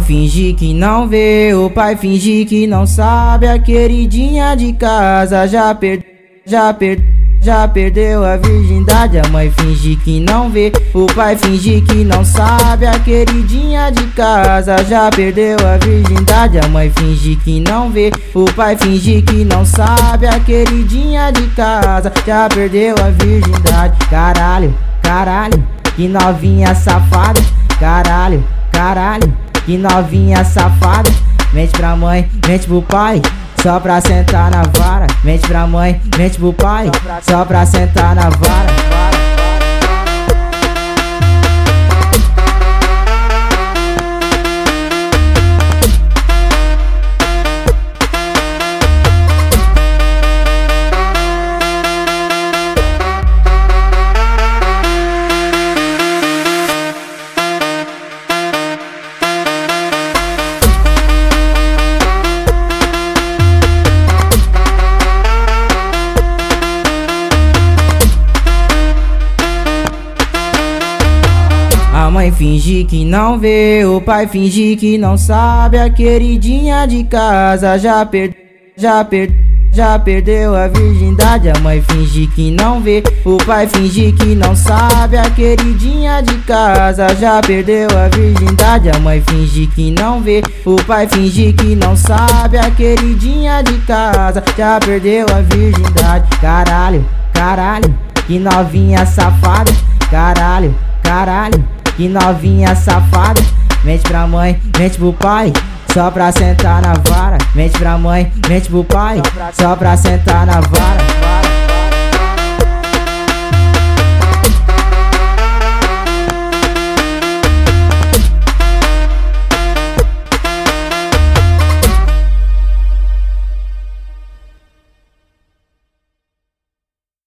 finge que não vê, o pai finge que não sabe. A queridinha de casa já perdeu, já perdeu. Já perdeu a virgindade, a mãe finge que não vê, o pai finge que não sabe. A queridinha de casa já perdeu a virgindade, a mãe finge que não vê, o pai finge que não sabe. A queridinha de casa já perdeu a virgindade. Caralho, caralho, que novinha safada. Caralho, caralho, que novinha safada. Mente pra mãe, mente pro pai. Só pra sentar na vara, mente pra mãe, mente pro pai. Só pra sentar na vara. A mãe finge que não vê, o pai finge que não sabe. A queridinha de casa já perdeu, já perdeu. Já perdeu a virgindade, a mãe finge que não vê, o pai finge que não sabe. A queridinha de casa já perdeu a virgindade, a mãe finge que não vê, o pai finge que não sabe. A queridinha de casa já perdeu a virgindade. Caralho, caralho, que novinha safada. Caralho, caralho. Que novinha safada, mente pra mãe, mente pro pai. Só pra sentar na vara, mente pra mãe, mente pro pai. Só pra sentar na vara.